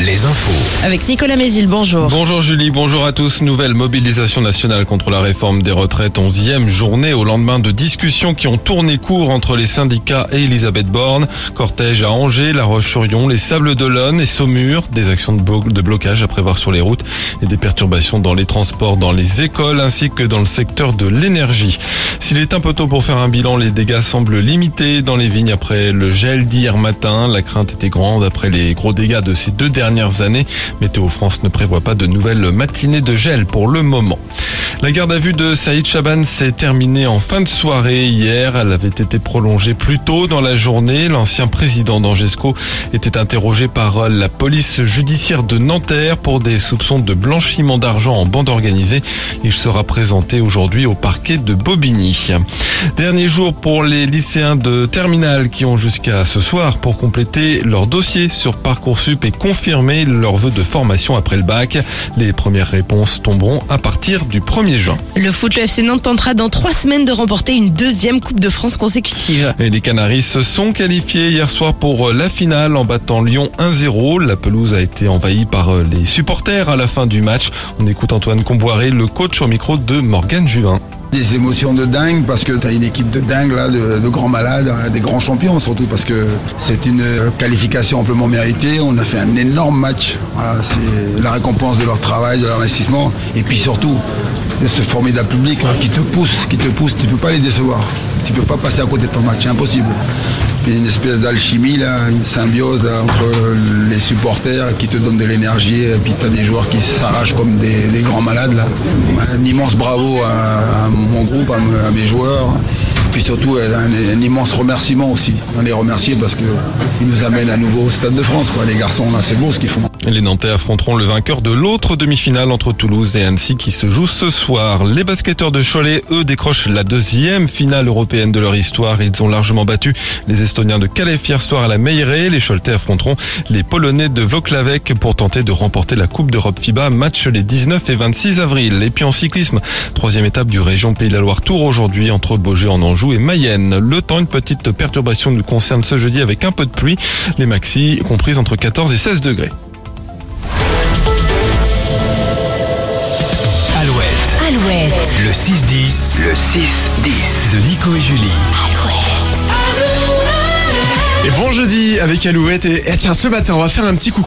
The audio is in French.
les infos. Avec Nicolas Mézil, bonjour. Bonjour Julie, bonjour à tous. Nouvelle mobilisation nationale contre la réforme des retraites, onzième journée au lendemain de discussions qui ont tourné court entre les syndicats et Elisabeth Borne. Cortège à Angers, La Roche-sur-Yon, les Sables d'Olonne et Saumur. Des actions de, blo- de blocage à prévoir sur les routes et des perturbations dans les transports, dans les écoles ainsi que dans le secteur de l'énergie. S'il est un peu tôt pour faire un bilan, les dégâts semblent limités dans les vignes après le gel d'hier matin. La crainte était grande après les gros dégâts de ces deux dernières années. Météo France ne prévoit pas de nouvelles matinées de gel pour le moment. La garde à vue de Saïd Chaban s'est terminée en fin de soirée hier. Elle avait été prolongée plus tôt dans la journée. L'ancien président d'Angesco était interrogé par la police judiciaire de Nanterre pour des soupçons de blanchiment d'argent en bande organisée. Il sera présenté aujourd'hui au parquet de Bobigny. Dernier jour pour les lycéens de terminale qui ont jusqu'à ce soir pour compléter leur dossier sur Parcoursup et confirmer leur vœu de formation après le bac. Les premières réponses tomberont à partir du 1er juin. Le foot, le FC Nantes tentera dans trois semaines de remporter une deuxième Coupe de France consécutive. Et les Canaris se sont qualifiés hier soir pour la finale en battant Lyon 1-0. La pelouse a été envahie par les supporters à la fin du match. On écoute Antoine Comboiré, le coach au micro de Morgane Juvin. Des émotions de dingue parce que tu as une équipe de dingue là, de, de grands malades, hein, des grands champions surtout parce que c'est une qualification amplement méritée. On a fait un énorme match. Voilà, c'est la récompense de leur travail, de leur investissement et puis surtout de ce formidable public hein, qui te pousse, qui te pousse. Tu peux pas les décevoir. Tu peux pas passer à côté de ton match, c'est impossible. Une espèce d'alchimie, là, une symbiose entre les supporters qui te donnent de l'énergie et puis tu as des joueurs qui s'arrachent comme des, grands malades. Un immense bravo à, mon groupe, à mes joueurs. Puis surtout un, un immense remerciement aussi. On les remercier parce qu'ils nous amènent à nouveau au Stade de France. Quoi. Les garçons, là, c'est beau ce qu'ils font. Les Nantais affronteront le vainqueur de l'autre demi-finale entre Toulouse et Annecy qui se joue ce soir. Les basketteurs de Cholet, eux, décrochent la deuxième finale européenne de leur histoire. Ils ont largement battu les Estoniens de Calais hier soir à la Meilleray. Les Choletais affronteront les Polonais de Vloklavek pour tenter de remporter la Coupe d'Europe FIBA. Match les 19 et 26 avril. Et puis en cyclisme, troisième étape du région Pays de la Loire Tour aujourd'hui entre Beaugé en Anjou et Mayenne. Le temps, une petite perturbation nous concerne ce jeudi avec un peu de pluie. Les maxi comprises entre 14 et 16 degrés. Alouette, Alouette. le 6-10, le 6-10 de Nico et Julie. Et bon jeudi avec Alouette et, et tiens ce matin on va faire un petit coucou